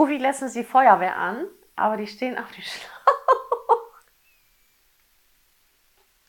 rufe ich letztens die Feuerwehr an, aber die stehen auf dem Schlauch.